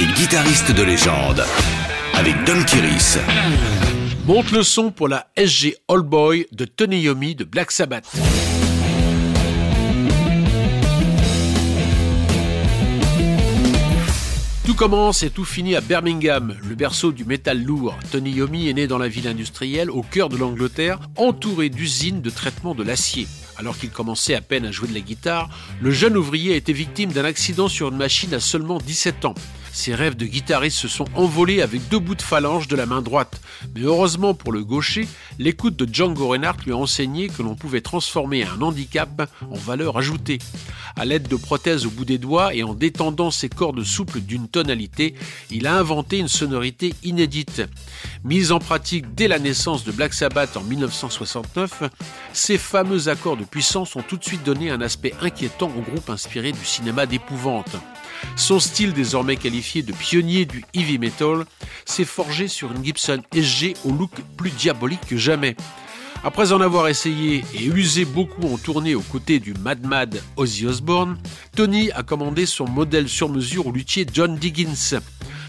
et guitariste de légende avec Don Kiris. Monte le son pour la SG All Boy de Tony Yomi de Black Sabbath. Tout commence et tout finit à Birmingham, le berceau du métal lourd. Tony Yomi est né dans la ville industrielle, au cœur de l'Angleterre, entouré d'usines de traitement de l'acier. Alors qu'il commençait à peine à jouer de la guitare, le jeune ouvrier été victime d'un accident sur une machine à seulement 17 ans. Ses rêves de guitariste se sont envolés avec deux bouts de phalange de la main droite. Mais heureusement pour le gaucher, l'écoute de Django Reinhardt lui a enseigné que l'on pouvait transformer un handicap en valeur ajoutée. À l'aide de prothèses au bout des doigts et en détendant ses cordes souples d'une tonalité, il a inventé une sonorité inédite. Mise en pratique dès la naissance de Black Sabbath en 1969, ces fameux accords de puissance ont tout de suite donné un aspect inquiétant au groupe inspiré du cinéma d'épouvante. Son style désormais qualifié de pionnier du heavy metal s'est forgé sur une Gibson SG au look plus diabolique que jamais. Après en avoir essayé et usé beaucoup en tournée aux côtés du Mad Mad Ozzy Osbourne, Tony a commandé son modèle sur mesure au luthier John Diggins.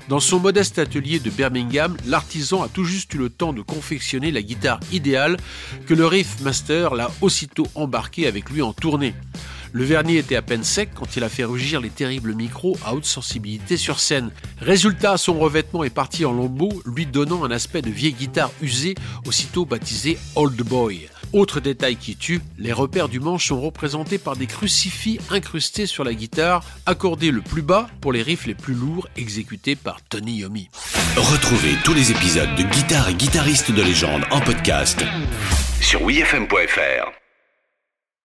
Dans son modeste atelier de Birmingham, l'artisan a tout juste eu le temps de confectionner la guitare idéale que le Riff Master l'a aussitôt embarqué avec lui en tournée. Le vernis était à peine sec quand il a fait rugir les terribles micros à haute sensibilité sur scène. Résultat, son revêtement est parti en lambeaux, lui donnant un aspect de vieille guitare usée, aussitôt baptisé Old Boy. Autre détail qui tue, les repères du manche sont représentés par des crucifix incrustés sur la guitare, accordés le plus bas pour les riffs les plus lourds exécutés par Tony Yomi. Retrouvez tous les épisodes de Guitare et guitaristes de légende en podcast sur wfm.fr.